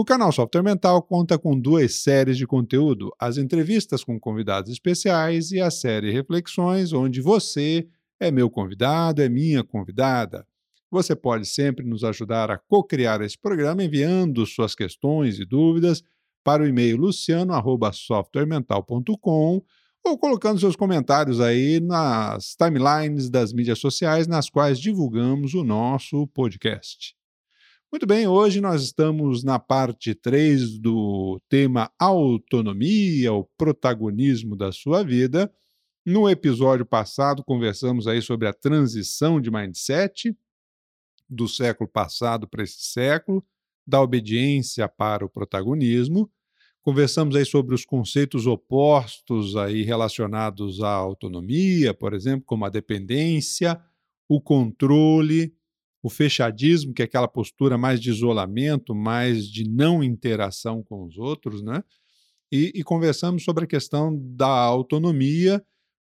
O canal Software Mental conta com duas séries de conteúdo: as entrevistas com convidados especiais e a série Reflexões, onde você é meu convidado, é minha convidada. Você pode sempre nos ajudar a co-criar esse programa enviando suas questões e dúvidas para o e-mail luciano@softwaremental.com ou colocando seus comentários aí nas timelines das mídias sociais nas quais divulgamos o nosso podcast. Muito bem, hoje nós estamos na parte 3 do tema autonomia, o protagonismo da sua vida. No episódio passado, conversamos aí sobre a transição de mindset do século passado para esse século, da obediência para o protagonismo. Conversamos aí sobre os conceitos opostos aí relacionados à autonomia, por exemplo, como a dependência, o controle, o fechadismo, que é aquela postura mais de isolamento, mais de não interação com os outros, né? E, e conversamos sobre a questão da autonomia,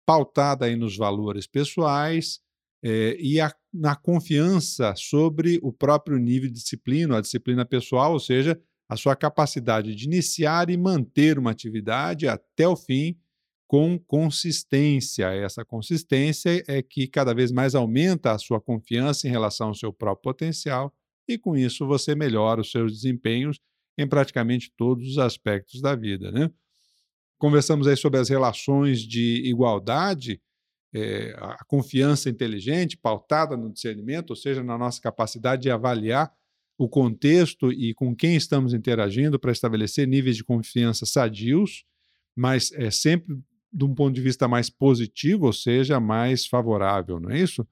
pautada aí nos valores pessoais é, e a, na confiança sobre o próprio nível de disciplina, a disciplina pessoal, ou seja, a sua capacidade de iniciar e manter uma atividade até o fim com consistência. Essa consistência é que cada vez mais aumenta a sua confiança em relação ao seu próprio potencial e com isso você melhora os seus desempenhos em praticamente todos os aspectos da vida, né? Conversamos aí sobre as relações de igualdade, é, a confiança inteligente, pautada no discernimento, ou seja, na nossa capacidade de avaliar o contexto e com quem estamos interagindo para estabelecer níveis de confiança sadios, mas é sempre de um ponto de vista mais positivo, ou seja, mais favorável, não é isso?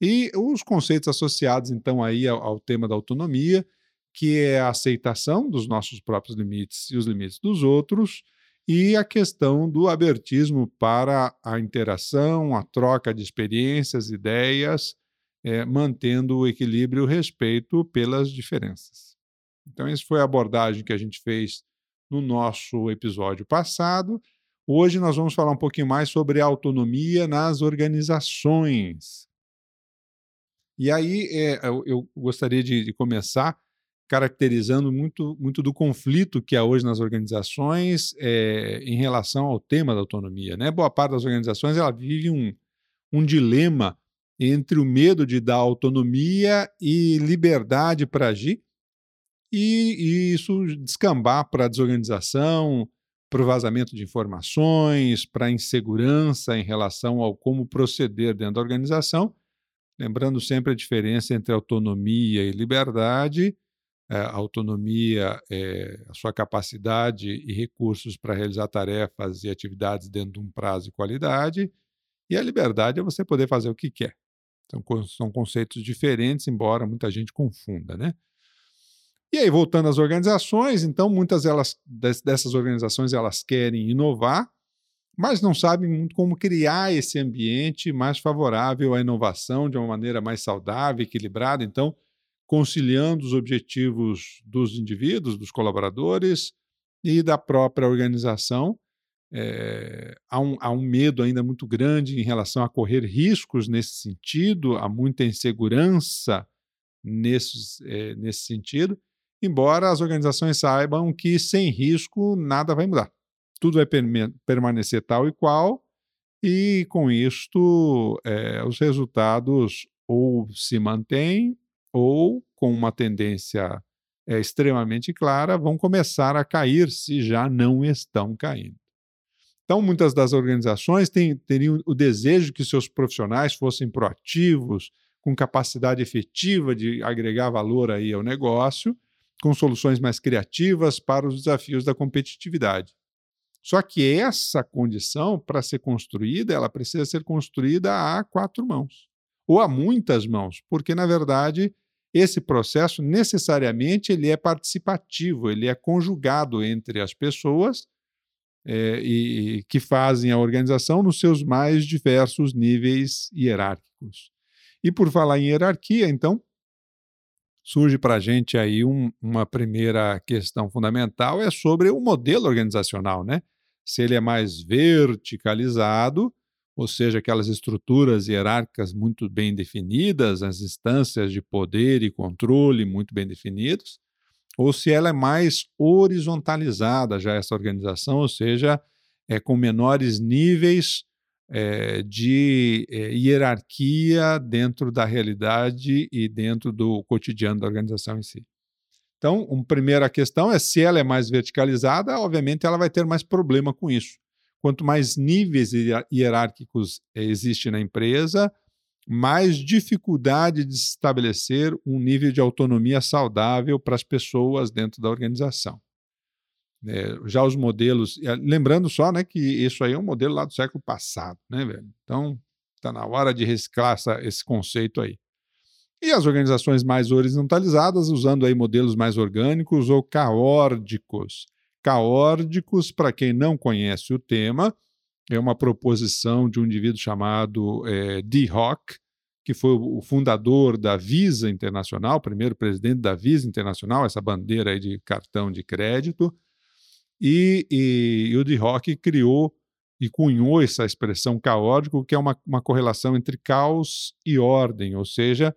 E os conceitos associados, então, aí ao, ao tema da autonomia, que é a aceitação dos nossos próprios limites e os limites dos outros, e a questão do abertismo para a interação, a troca de experiências, ideias, é, mantendo o equilíbrio e o respeito pelas diferenças. Então, essa foi a abordagem que a gente fez no nosso episódio passado. Hoje nós vamos falar um pouquinho mais sobre autonomia nas organizações. E aí é, eu, eu, gostaria de, de, começar caracterizando muito, muito do conflito que há hoje nas organizações é, em relação ao tema da autonomia. Né? Boa parte das organizações ela vive um, um dilema entre o medo de dar autonomia e liberdade para agir, e, e isso descambar para desorganização, para o vazamento de informações, para a insegurança em relação ao como proceder dentro da organização, lembrando sempre a diferença entre autonomia e liberdade. É, a autonomia é a sua capacidade e recursos para realizar tarefas e atividades dentro de um prazo e qualidade, e a liberdade é você poder fazer o que quer. Então, são conceitos diferentes, embora muita gente confunda, né? E aí, voltando às organizações, então muitas delas, dessas organizações elas querem inovar, mas não sabem muito como criar esse ambiente mais favorável à inovação de uma maneira mais saudável, equilibrada. Então, conciliando os objetivos dos indivíduos, dos colaboradores e da própria organização. É, há, um, há um medo ainda muito grande em relação a correr riscos nesse sentido, há muita insegurança é, nesse sentido embora as organizações saibam que sem risco nada vai mudar. Tudo vai permanecer tal e qual, e com isto é, os resultados ou se mantêm ou, com uma tendência é, extremamente clara, vão começar a cair se já não estão caindo. Então, muitas das organizações têm, teriam o desejo que seus profissionais fossem proativos, com capacidade efetiva de agregar valor aí ao negócio, com soluções mais criativas para os desafios da competitividade. Só que essa condição, para ser construída, ela precisa ser construída a quatro mãos, ou a muitas mãos, porque, na verdade, esse processo necessariamente ele é participativo, ele é conjugado entre as pessoas é, e que fazem a organização nos seus mais diversos níveis hierárquicos. E por falar em hierarquia, então, surge para a gente aí um, uma primeira questão fundamental, é sobre o modelo organizacional, né? Se ele é mais verticalizado, ou seja, aquelas estruturas hierárquicas muito bem definidas, as instâncias de poder e controle muito bem definidos, ou se ela é mais horizontalizada já essa organização, ou seja, é com menores níveis é, de é, hierarquia dentro da realidade e dentro do cotidiano da organização em si. Então, uma primeira questão é se ela é mais verticalizada, obviamente ela vai ter mais problema com isso. Quanto mais níveis hierárquicos existem na empresa, mais dificuldade de estabelecer um nível de autonomia saudável para as pessoas dentro da organização. É, já os modelos, lembrando só né, que isso aí é um modelo lá do século passado, né, velho? Então, está na hora de reciclar essa, esse conceito aí. E as organizações mais horizontalizadas, usando aí modelos mais orgânicos ou caórdicos. Caórdicos, para quem não conhece o tema, é uma proposição de um indivíduo chamado é, Dee Hock, que foi o fundador da Visa Internacional, primeiro presidente da Visa Internacional, essa bandeira aí de cartão de crédito. E, e, e o Dee Hock criou e cunhou essa expressão caótico, que é uma, uma correlação entre caos e ordem, ou seja,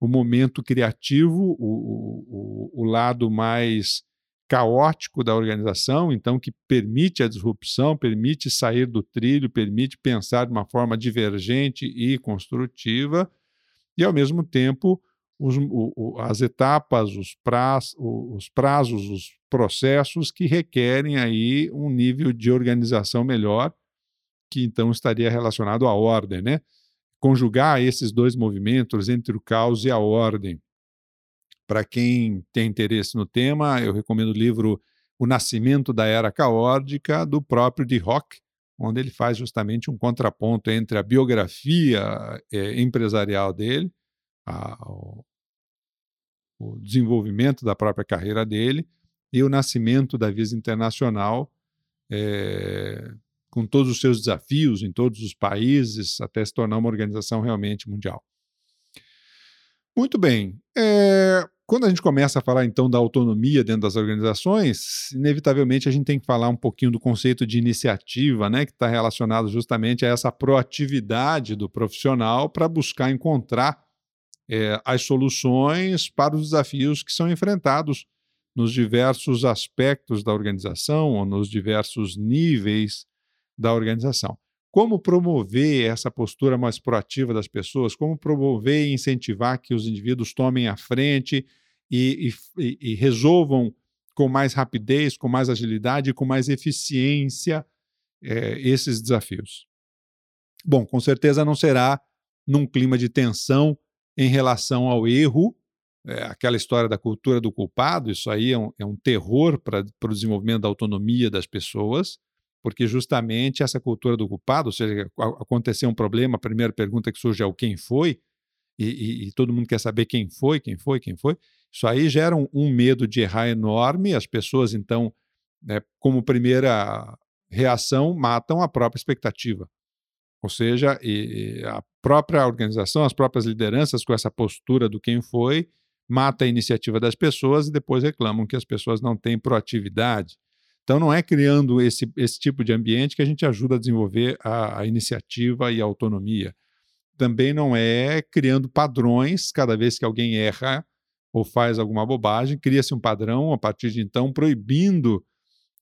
o momento criativo, o, o, o lado mais caótico da organização, então que permite a disrupção, permite sair do trilho, permite pensar de uma forma divergente e construtiva, e ao mesmo tempo os, o, as etapas, os, praz, os prazos, os processos que requerem aí um nível de organização melhor, que então estaria relacionado à ordem, né? Conjugar esses dois movimentos entre o caos e a ordem para quem tem interesse no tema, eu recomendo o livro O Nascimento da Era Caótica, do próprio de Rock, onde ele faz justamente um contraponto entre a biografia é, empresarial dele, a, o, desenvolvimento da própria carreira dele e o nascimento da Visa Internacional, é, com todos os seus desafios em todos os países, até se tornar uma organização realmente mundial. Muito bem. É, quando a gente começa a falar então da autonomia dentro das organizações, inevitavelmente a gente tem que falar um pouquinho do conceito de iniciativa, né, que está relacionado justamente a essa proatividade do profissional para buscar encontrar é, as soluções para os desafios que são enfrentados nos diversos aspectos da organização ou nos diversos níveis da organização. Como promover essa postura mais proativa das pessoas? Como promover e incentivar que os indivíduos tomem a frente e, e, e resolvam com mais rapidez, com mais agilidade, com mais eficiência é, esses desafios. Bom, com certeza não será num clima de tensão em relação ao erro, é, aquela história da cultura do culpado, isso aí é um, é um terror para o desenvolvimento da autonomia das pessoas, porque justamente essa cultura do culpado, ou seja, aconteceu um problema, a primeira pergunta que surge é o quem foi, e, e, e todo mundo quer saber quem foi, quem foi, quem foi. Isso aí gera um, um medo de errar enorme. As pessoas, então, né, como primeira reação, matam a própria expectativa. Ou seja, a própria organização, as próprias lideranças, com essa postura do quem foi, mata a iniciativa das pessoas e depois reclamam que as pessoas não têm proatividade. Então, não é criando esse, esse tipo de ambiente que a gente ajuda a desenvolver a, a iniciativa e a autonomia. Também não é criando padrões cada vez que alguém erra ou faz alguma bobagem, cria-se um padrão a partir de então proibindo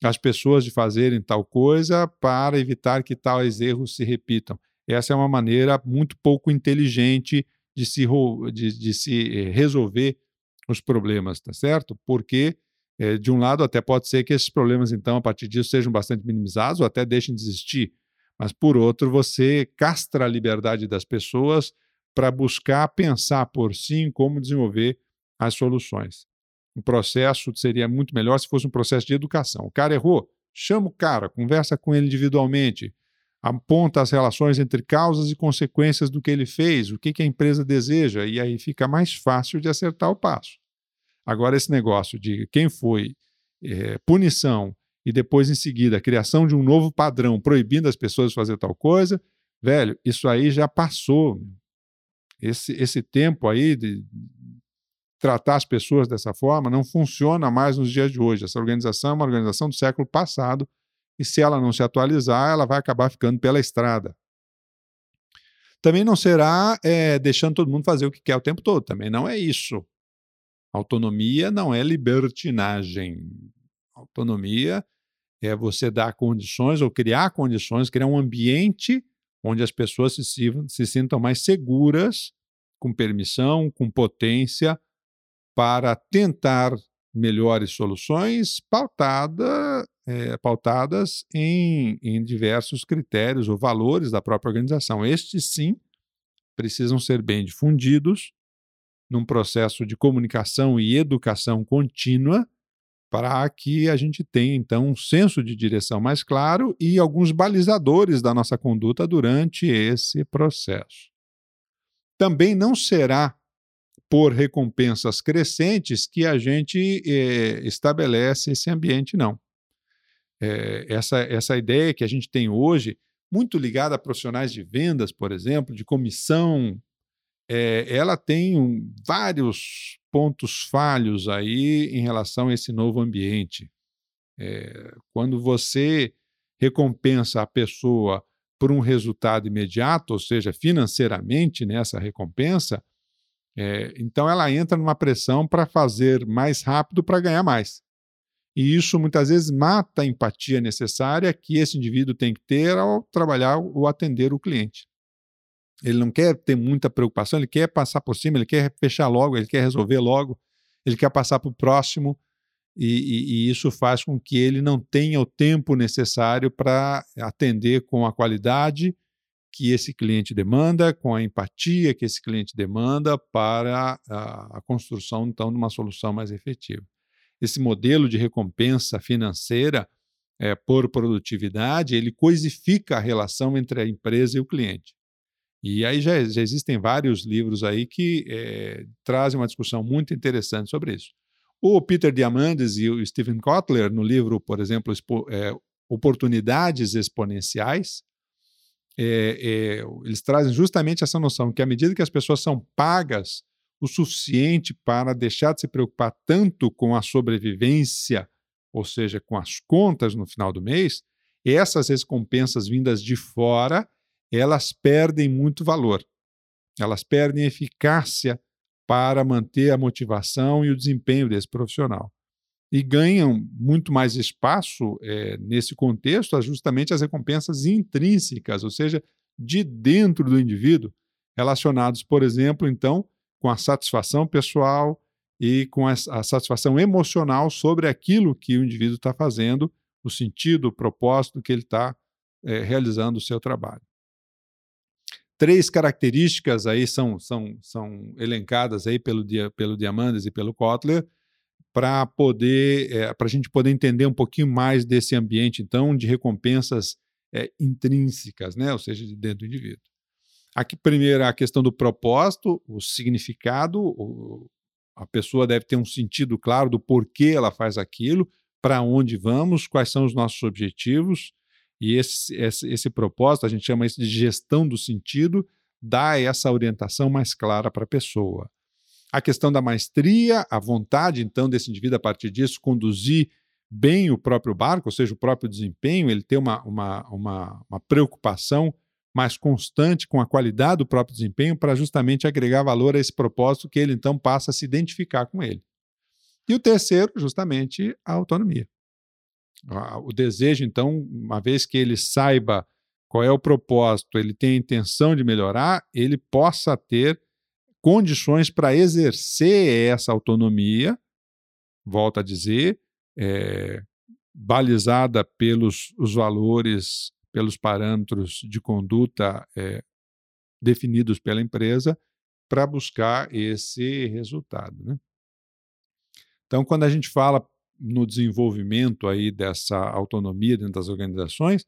as pessoas de fazerem tal coisa para evitar que tais erros se repitam. Essa é uma maneira muito pouco inteligente de se, de, de se eh, resolver os problemas, tá certo? Porque, é, de um lado, até pode ser que esses problemas, então, a partir disso, sejam bastante minimizados ou até deixem de existir. Mas, por outro, você castra a liberdade das pessoas para buscar pensar por si em como desenvolver as soluções. O processo seria muito melhor se fosse um processo de educação. O cara errou, chama o cara, conversa com ele individualmente, aponta as relações entre causas e consequências do que ele fez, o que, que a empresa deseja, e aí fica mais fácil de acertar o passo. Agora, esse negócio de quem foi, é, punição e depois, em seguida, a criação de um novo padrão proibindo as pessoas de fazer tal coisa, velho, isso aí já passou. Esse, esse tempo aí de tratar as pessoas dessa forma não funciona mais nos dias de hoje. Essa organização é uma organização do século passado e se ela não se atualizar, ela vai acabar ficando pela estrada. Também não será é, deixando todo mundo fazer o que quer o tempo todo, também não é isso. Autonomia não é libertinagem. Autonomia é você dar condições ou criar condições, criar um ambiente onde as pessoas se, se sintam mais seguras, com permissão, com potência, para tentar melhores soluções pautada, é, pautadas em, em diversos critérios ou valores da própria organização. Estes, sim, precisam ser bem difundidos num processo de comunicação e educação contínua para que a gente tenha, então, um senso de direção mais claro e alguns balizadores da nossa conduta durante esse processo. Também não será por recompensas crescentes que a gente eh, estabelece esse ambiente, não. É, essa, essa ideia que a gente tem hoje, muito ligada a profissionais de vendas, por exemplo, de comissão, é, ela tem um, vários pontos falhos aí em relação a esse novo ambiente. É, quando você recompensa a pessoa por um resultado imediato, ou seja, financeiramente nessa recompensa, é, então ela entra numa pressão para fazer mais rápido para ganhar mais. E isso muitas vezes mata a empatia necessária que esse indivíduo tem que ter ao trabalhar ou atender o cliente. Ele não quer ter muita preocupação, ele quer passar por cima, ele quer fechar logo, ele quer resolver logo, ele quer passar para o próximo, e, e, e, isso faz com que ele não tenha o tempo necessário para atender com a qualidade que esse cliente demanda, com a empatia que esse cliente demanda para a, a construção, então, de uma solução mais efetiva. Esse modelo de recompensa financeira é, por produtividade, ele coisifica a relação entre a empresa e o cliente. E aí já, já existem vários livros aí que é, trazem uma discussão muito interessante sobre isso. O Peter Diamandis e o Stephen Kotler, no livro, por exemplo, é, Oportunidades Exponenciais, é, é, eles trazem justamente essa noção que à medida que as pessoas são pagas o suficiente para deixar de se preocupar tanto com a sobrevivência, ou seja, com as contas no final do mês, essas recompensas vindas de fora elas perdem muito valor. Elas perdem eficácia para manter a motivação e o desempenho desse profissional. E ganham muito mais espaço é, nesse contexto justamente as recompensas intrínsecas, ou seja, de dentro do indivíduo, relacionados, por exemplo, então, com a satisfação pessoal e com a, a satisfação emocional sobre aquilo que o indivíduo está fazendo, o sentido, o propósito que ele está é, realizando o seu trabalho. Três características aí são, são, são elencadas aí pelo, pelo Diamandes e pelo Kotler para poder é, para a gente poder entender um pouquinho mais desse ambiente então de recompensas é, intrínsecas, né? ou seja, de dentro do indivíduo. Aqui primeiro a questão do propósito, o significado, o, a pessoa deve ter um sentido claro do porquê ela faz aquilo, para onde vamos, quais são os nossos objetivos, e esse, esse, esse propósito, a gente chama isso de gestão do sentido, dá essa orientação mais clara para a pessoa. A questão da maestria, a vontade, então, desse indivíduo, a partir disso, conduzir bem o próprio barco, ou seja, o próprio desempenho, ele ter uma, uma, uma, uma preocupação mais constante com a qualidade do próprio desempenho para justamente agregar valor a esse propósito que ele então passa a se identificar com ele. E o terceiro, justamente, a autonomia. O desejo, então, uma vez que ele saiba qual é o propósito, ele tem a intenção de melhorar, ele possa ter condições para exercer essa autonomia, volta a dizer, é, balizada pelos os valores, pelos parâmetros de conduta é, definidos pela empresa, para buscar esse resultado. Né? Então, quando a gente fala no desenvolvimento aí dessa autonomia dentro das organizações,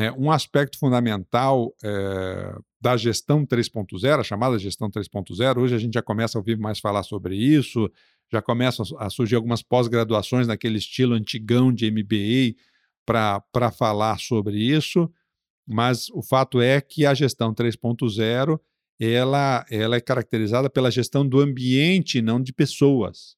né, um aspecto fundamental é, da gestão 3.0, a chamada gestão 3.0, hoje a gente já começa a ouvir mais falar sobre isso, já começam a surgir algumas pós-graduações naquele estilo antigão de MBA para falar sobre isso, mas o fato é que a gestão 3.0 ela, ela é caracterizada pela gestão do ambiente, não de pessoas.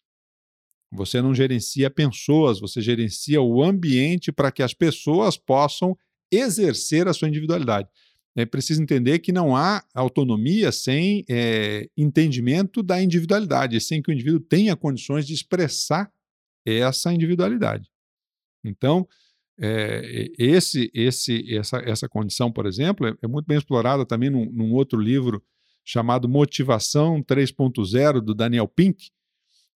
Você não gerencia pessoas, você gerencia o ambiente para que as pessoas possam exercer a sua individualidade. É preciso entender que não há autonomia sem é, entendimento da individualidade, sem que o indivíduo tenha condições de expressar essa individualidade. Então, é, esse, esse, essa, essa condição, por exemplo, é, é muito bem explorada também num, num, outro livro chamado Motivação 3.0, do Daniel Pink,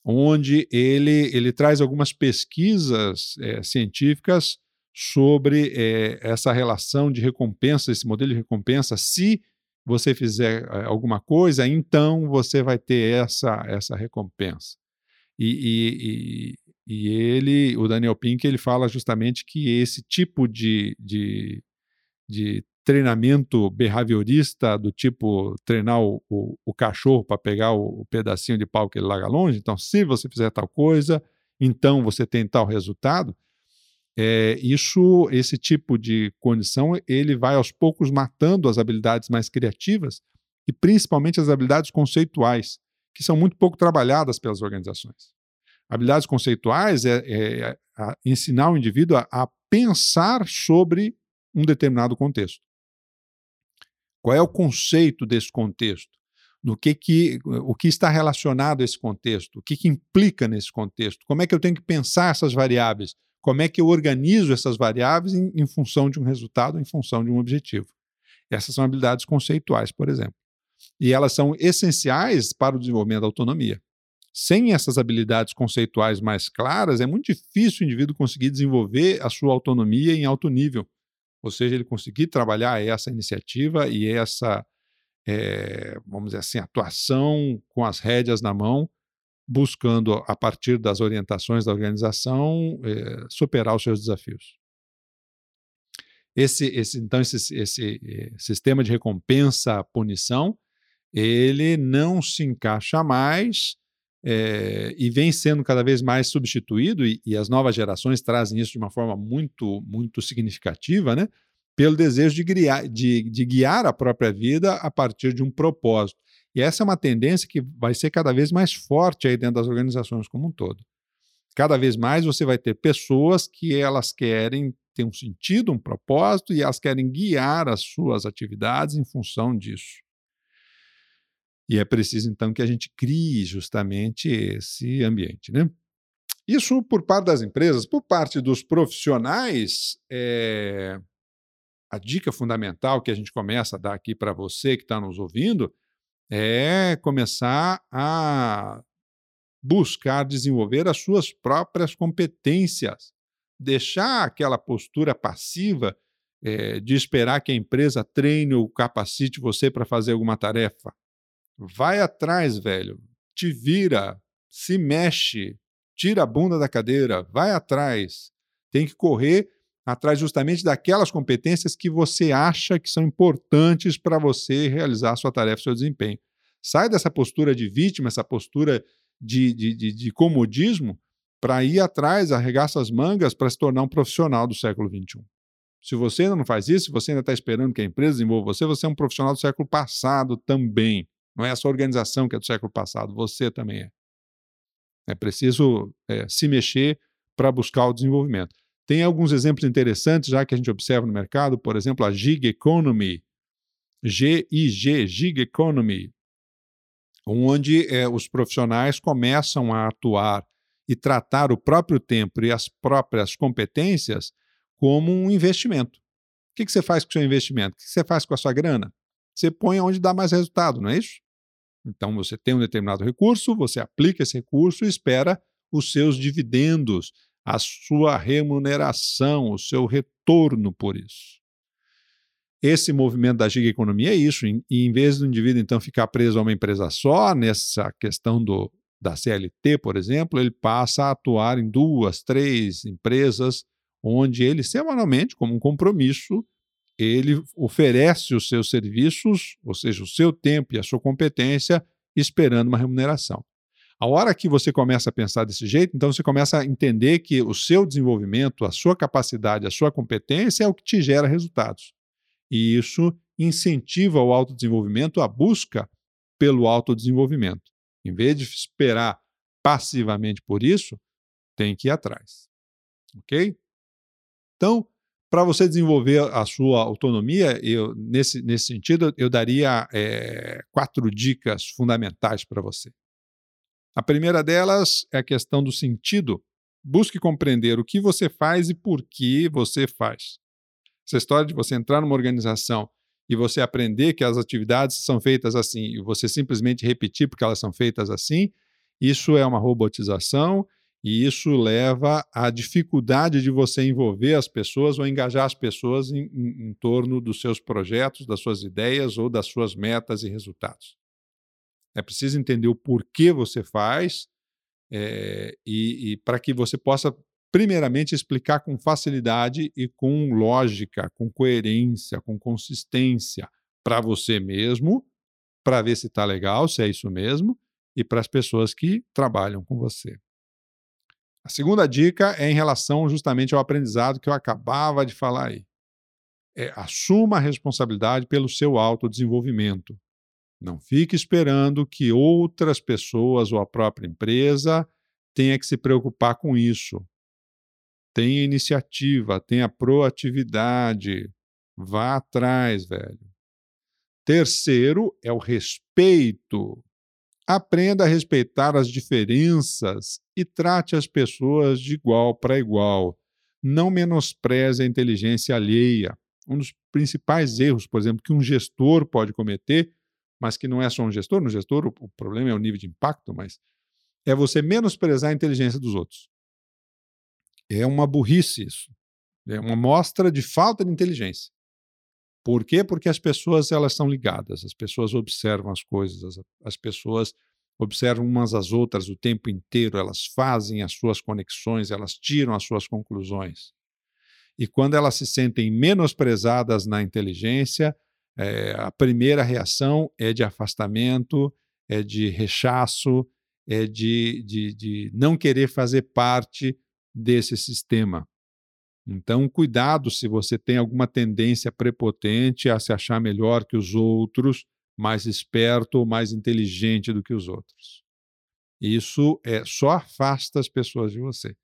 onde ele, ele traz algumas pesquisas é, científicas sobre é, essa relação de recompensa, esse modelo de recompensa. Se você fizer eh, alguma coisa, então você vai ter essa, essa recompensa. E, e, e, ele, o Daniel Pink, ele fala justamente que esse tipo de, de, de treinamento behaviorista, do tipo treinar o, o, o cachorro para pegar o, o, pedacinho de pau que ele larga longe, então se você fizer tal coisa, então você tem tal resultado, é, isso, esse tipo de condição, ele vai aos poucos matando as habilidades mais criativas e principalmente as habilidades conceituais, que são muito pouco trabalhadas pelas organizações. Habilidades conceituais é, é, é ensinar o indivíduo a, a pensar sobre um determinado contexto. Qual é o conceito desse contexto? No que que, o que está relacionado a esse contexto? O que, que implica nesse contexto? Como é que eu tenho que pensar essas variáveis? Como é que eu organizo essas variáveis em, em função de um resultado, em função de um objetivo? Essas são habilidades conceituais, por exemplo. E elas são essenciais para o desenvolvimento da autonomia. Sem essas habilidades conceituais mais claras, é muito difícil o indivíduo conseguir desenvolver a sua autonomia em alto nível. Ou seja, ele conseguir trabalhar essa iniciativa e essa, é, vamos dizer assim, atuação com as rédeas na mão buscando, a partir das orientações da organização, eh, superar os seus desafios. Esse, esse, então, esse, esse eh, sistema de recompensa-punição, ele não se encaixa mais eh, e vem sendo cada vez mais substituído, e, e, as novas gerações trazem isso de uma forma muito, muito significativa, né? pelo desejo de, guiar, de, de guiar a própria vida a partir de um propósito. E essa é uma tendência que vai ser cada vez mais forte aí dentro das organizações como um todo. Cada vez mais você vai ter pessoas que elas querem ter um sentido, um propósito e elas querem guiar as suas atividades em função disso. E é preciso então que a gente crie justamente esse ambiente, né? Isso por parte das empresas, por parte dos profissionais, é... a dica fundamental que a gente começa a dar aqui para você que está nos ouvindo é começar a buscar desenvolver as suas próprias competências, deixar aquela postura passiva é, de esperar que a empresa treine ou capacite você para fazer alguma tarefa. Vai atrás, velho. Te vira, se mexe, tira a bunda da cadeira, vai atrás. Tem que correr atrás justamente daquelas competências que você acha que são importantes para você realizar a sua tarefa, seu desempenho. Sai dessa postura de vítima, essa postura de, de, de, de comodismo, para ir atrás, arregaça as mangas para se tornar um profissional do século XXI. Se você ainda não faz isso, se você ainda está esperando que a empresa desenvolva você, você é um profissional do século passado também. Não é a sua organização que é do século passado, você também é. É preciso é, se mexer para buscar o desenvolvimento. Tem alguns exemplos interessantes já que a gente observa no mercado, por exemplo, a Gig Economy, GIG, Gig Economy, onde é, os profissionais começam a atuar e tratar o próprio tempo e as próprias competências como um investimento. O que, que você faz com o seu investimento? O que você faz com a sua grana? Você põe onde dá mais resultado, não é isso? Então você tem um determinado recurso, você aplica esse recurso e espera os seus dividendos, a sua remuneração, o seu retorno por isso. Esse movimento da giga economia é isso, e em vez do indivíduo então ficar preso a uma empresa só, nessa questão do, da CLT, por exemplo, ele passa a atuar em duas, três empresas, onde ele semanalmente, como um compromisso, ele oferece os seus serviços, ou seja, o seu tempo e a sua competência, esperando uma remuneração. A hora que você começa a pensar desse jeito, então você começa a entender que o seu desenvolvimento, a sua capacidade, a sua competência é o que te gera resultados. E isso incentiva o autodesenvolvimento, a busca pelo autodesenvolvimento. Em vez de esperar passivamente por isso, tem que ir atrás. Ok? Então, para você desenvolver a sua autonomia, eu, nesse, nesse sentido, eu daria é, quatro dicas fundamentais para você. A primeira delas é a questão do sentido. Busque compreender o que você faz e por que você faz. Essa história de você entrar numa organização e você aprender que as atividades são feitas assim e você simplesmente repetir porque elas são feitas assim, isso é uma robotização e isso leva à dificuldade de você envolver as pessoas ou engajar as pessoas em, em, em, torno dos seus projetos, das suas ideias ou das suas metas e resultados. É preciso entender o porquê você faz é, e, e para que você possa, primeiramente, explicar com facilidade e com lógica, com coerência, com consistência para você mesmo, para ver se está legal, se é isso mesmo, e para as pessoas que trabalham com você. A segunda dica é em relação justamente ao aprendizado que eu acabava de falar aí. É, assuma a responsabilidade pelo seu autodesenvolvimento. Não fique esperando que outras pessoas ou a própria empresa tenha que se preocupar com isso. Tenha iniciativa, tenha proatividade. Vá atrás, velho. Terceiro é o respeito. Aprenda a respeitar as diferenças e trate as pessoas de igual para igual. Não menospreze a inteligência alheia. Um dos principais erros, por exemplo, que um gestor pode cometer, mas que não é só um gestor, no gestor o, o problema é o nível de impacto, mas é você menosprezar a inteligência dos outros. É uma burrice isso. É uma mostra de falta de inteligência. Por quê? Porque as pessoas elas são ligadas, as pessoas observam as coisas, as, as pessoas observam umas às outras o tempo inteiro, elas fazem as suas conexões, elas tiram as suas conclusões. E quando elas se sentem menosprezadas na inteligência, é, a primeira reação é de afastamento, é de rechaço, é de, de, de não querer fazer parte desse sistema. Então, cuidado se você tem alguma tendência prepotente a se achar melhor que os outros, mais esperto ou mais inteligente do que os outros. Isso é, só afasta as pessoas de você.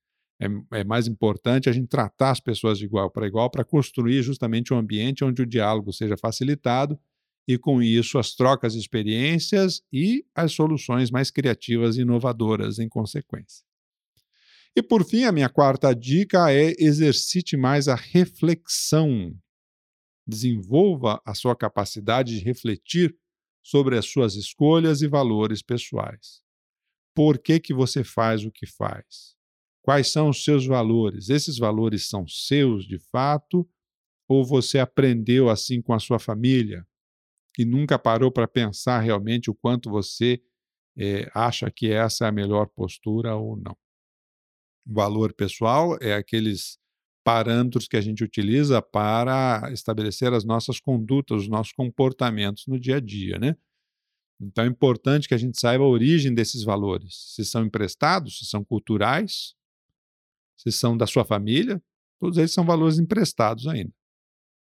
É, é mais importante a gente tratar as pessoas de igual para igual para construir justamente um ambiente onde o diálogo seja facilitado e, com isso, as trocas de experiências e as soluções mais criativas e inovadoras em consequência. E por fim, a minha quarta dica é exercite mais a reflexão. Desenvolva a sua capacidade de refletir sobre as suas escolhas e valores pessoais. Por que, que você faz o que faz? Quais são os seus valores? Esses valores são seus de fato ou você aprendeu assim com a sua família e nunca parou para pensar realmente o quanto você é, acha que essa é a melhor postura ou não? valor pessoal é aqueles parâmetros que a gente utiliza para estabelecer as nossas condutas, os nossos comportamentos no dia a dia, né? Então é importante que a gente saiba a origem desses valores, se são emprestados, se são culturais, se são da sua família, todos eles são valores emprestados ainda.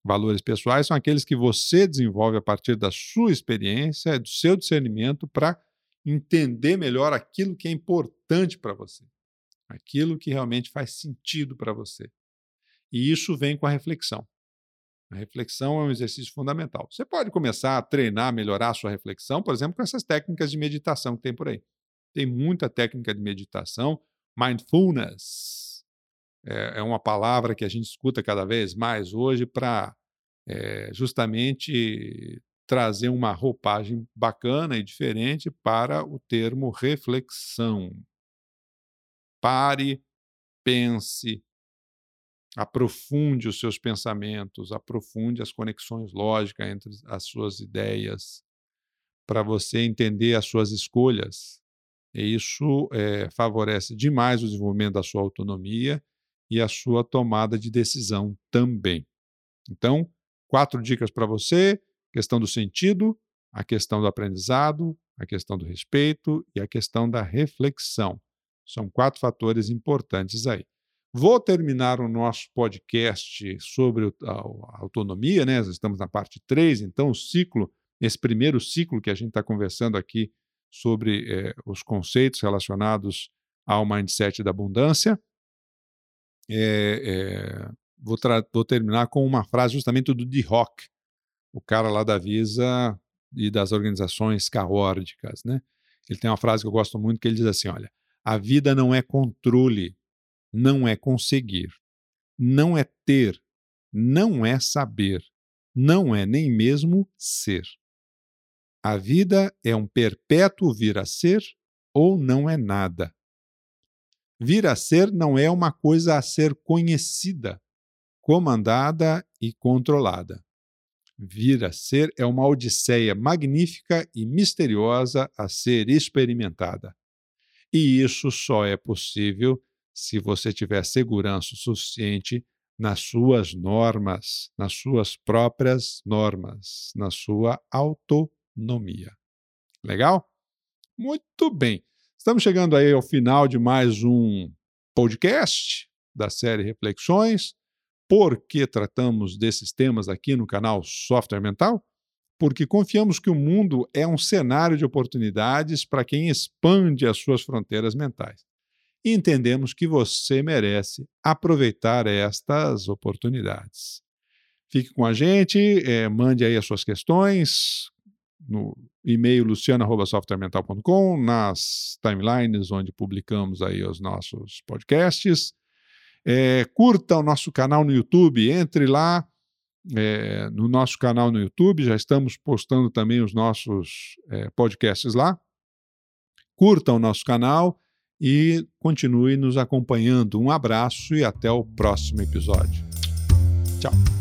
Valores pessoais são aqueles que você desenvolve a partir da sua experiência, do seu discernimento para entender melhor aquilo que é importante para você aquilo que realmente faz sentido para você. E isso vem com a reflexão. A reflexão é um exercício fundamental. Você pode começar a treinar, melhorar a sua reflexão, por exemplo, com essas técnicas de meditação que tem por aí. Tem muita técnica de meditação. Mindfulness é, é uma palavra que a gente escuta cada vez mais hoje para é, justamente trazer uma roupagem bacana e diferente para o termo reflexão. Pare, pense, aprofunde os seus pensamentos, aprofunde as conexões lógicas entre as suas ideias, para você entender as suas escolhas. E isso é, favorece demais o desenvolvimento da sua autonomia e a sua tomada de decisão também. Então, quatro dicas para você: questão do sentido, a questão do aprendizado, a questão do respeito e a questão da reflexão. São quatro fatores importantes aí. Vou terminar o nosso podcast sobre a autonomia, né? Estamos na parte 3, então o ciclo, esse primeiro ciclo que a gente está conversando aqui sobre eh, os conceitos relacionados ao mindset da abundância. É, é, vou, vou, terminar com uma frase justamente do D. Rock, o cara lá da Visa e das organizações caórdicas. Né? Ele tem uma frase que eu gosto muito que ele diz assim: olha, a vida não é controle, não é conseguir, não é ter, não é saber, não é nem mesmo ser. A vida é um perpétuo vir a ser ou não é nada. Vir a ser não é uma coisa a ser conhecida, comandada e controlada. Vir a ser é uma odisseia magnífica e misteriosa a ser experimentada. E isso só é possível se você tiver segurança suficiente nas suas normas, nas suas próprias normas, na sua autonomia. Legal? Muito bem. Estamos chegando aí ao final de mais um podcast da série Reflexões. Por que tratamos desses temas aqui no canal Software Mental? Porque confiamos que o mundo é um cenário de oportunidades para quem expande as suas fronteiras mentais. E entendemos que você merece aproveitar estas oportunidades. Fique com a gente, é, mande aí as suas questões, no e-mail luciano.softwaremental.com, nas timelines onde publicamos aí os nossos podcasts. É, curta o nosso canal no YouTube, entre lá é, no nosso canal no YouTube, já estamos postando também os nossos é, podcasts lá. Curta o nosso canal e continue nos acompanhando. Um abraço e até o próximo episódio. Tchau.